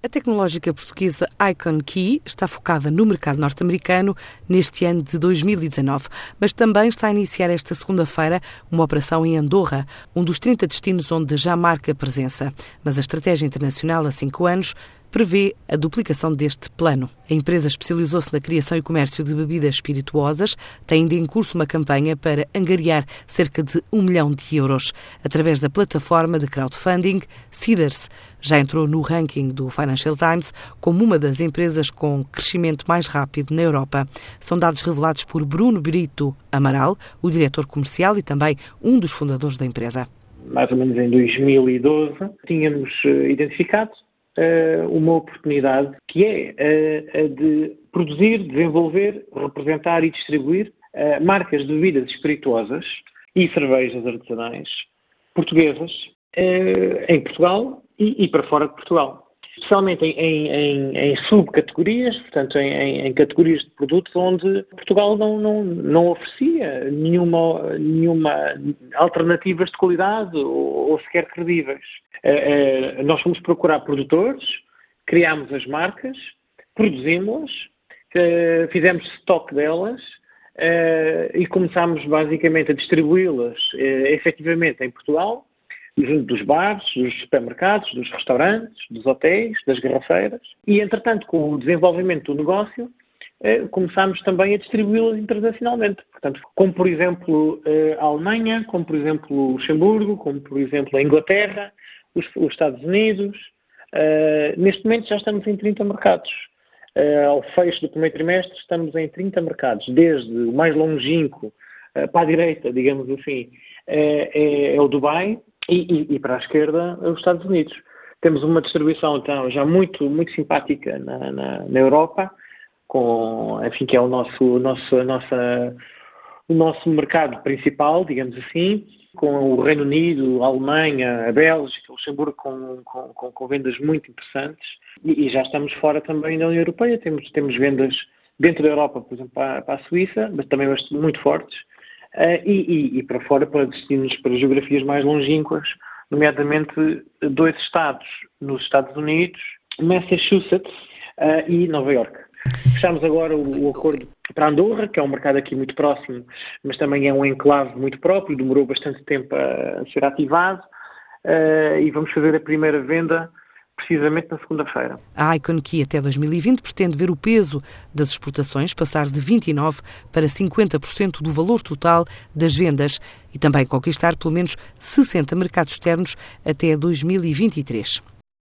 A tecnológica portuguesa Icon Key está focada no mercado norte-americano neste ano de 2019, mas também está a iniciar esta segunda-feira uma operação em Andorra, um dos 30 destinos onde já marca presença. Mas a estratégia internacional há cinco anos prevê a duplicação deste plano. A empresa especializou-se na criação e comércio de bebidas espirituosas, tem ainda em curso uma campanha para angariar cerca de um milhão de euros através da plataforma de crowdfunding Cedars. Já entrou no ranking do Financial Times como uma das empresas com crescimento mais rápido na Europa. São dados revelados por Bruno Brito Amaral, o diretor comercial e também um dos fundadores da empresa. Mais ou menos em 2012, tínhamos eh, identificado uma oportunidade que é uh, a de produzir, desenvolver, representar e distribuir uh, marcas de bebidas espirituosas e cervejas artesanais portuguesas em Portugal e, para fora de Portugal. Especialmente em, em, em subcategorias, portanto, em, em, categorias de produtos onde Portugal não, não, não oferecia nenhuma, nenhuma alternativas de qualidade ou, ou sequer credíveis. Uh, uh, nós fomos procurar produtores, criámos as marcas, produzimos-las, uh, fizemos estoque delas e começámos basicamente a distribuí-las efetivamente em Portugal, junto dos bares, dos supermercados, dos restaurantes, dos hotéis, das garrafeiras. E, entretanto, com o desenvolvimento do negócio, começámos também a distribuí-las internacionalmente. Portanto, como por exemplo a Alemanha, como por exemplo o Luxemburgo, como por exemplo a Inglaterra, os, os Estados Unidos. Uh, neste momento já estamos em 30 mercados. Ao fecho do primeiro trimestre estamos em 30 mercados, desde o mais longínquo para a direita, digamos assim, é, é, o Dubai e, e, e, para a esquerda os Estados Unidos. Temos uma distribuição então já muito, muito simpática na, na, na Europa, com, enfim, que é o nosso, nosso, nossa, o nosso mercado principal, digamos assim, com o Reino Unido, a Alemanha, a Bélgica, o Luxemburgo com, com, com vendas muito interessantes e, e, já estamos fora também da União Europeia. Temos, temos vendas dentro da Europa, por exemplo, para, para a Suíça, mas também muito fortes, uh, e, e, e, para fora, para destinos, para geografias mais longínquas, nomeadamente dois estados nos Estados Unidos, Massachusetts uh, e Nova York. Fechamos agora o, o, acordo para Andorra, que é um mercado aqui muito próximo, mas também é um enclave muito próprio, demorou bastante tempo a ser ativado, uh, e vamos fazer a primeira venda precisamente na segunda-feira. A Icon Key até 2020 pretende ver o peso das exportações passar de 29% para 50% do valor total das vendas e também conquistar pelo menos 60 mercados externos até 2023.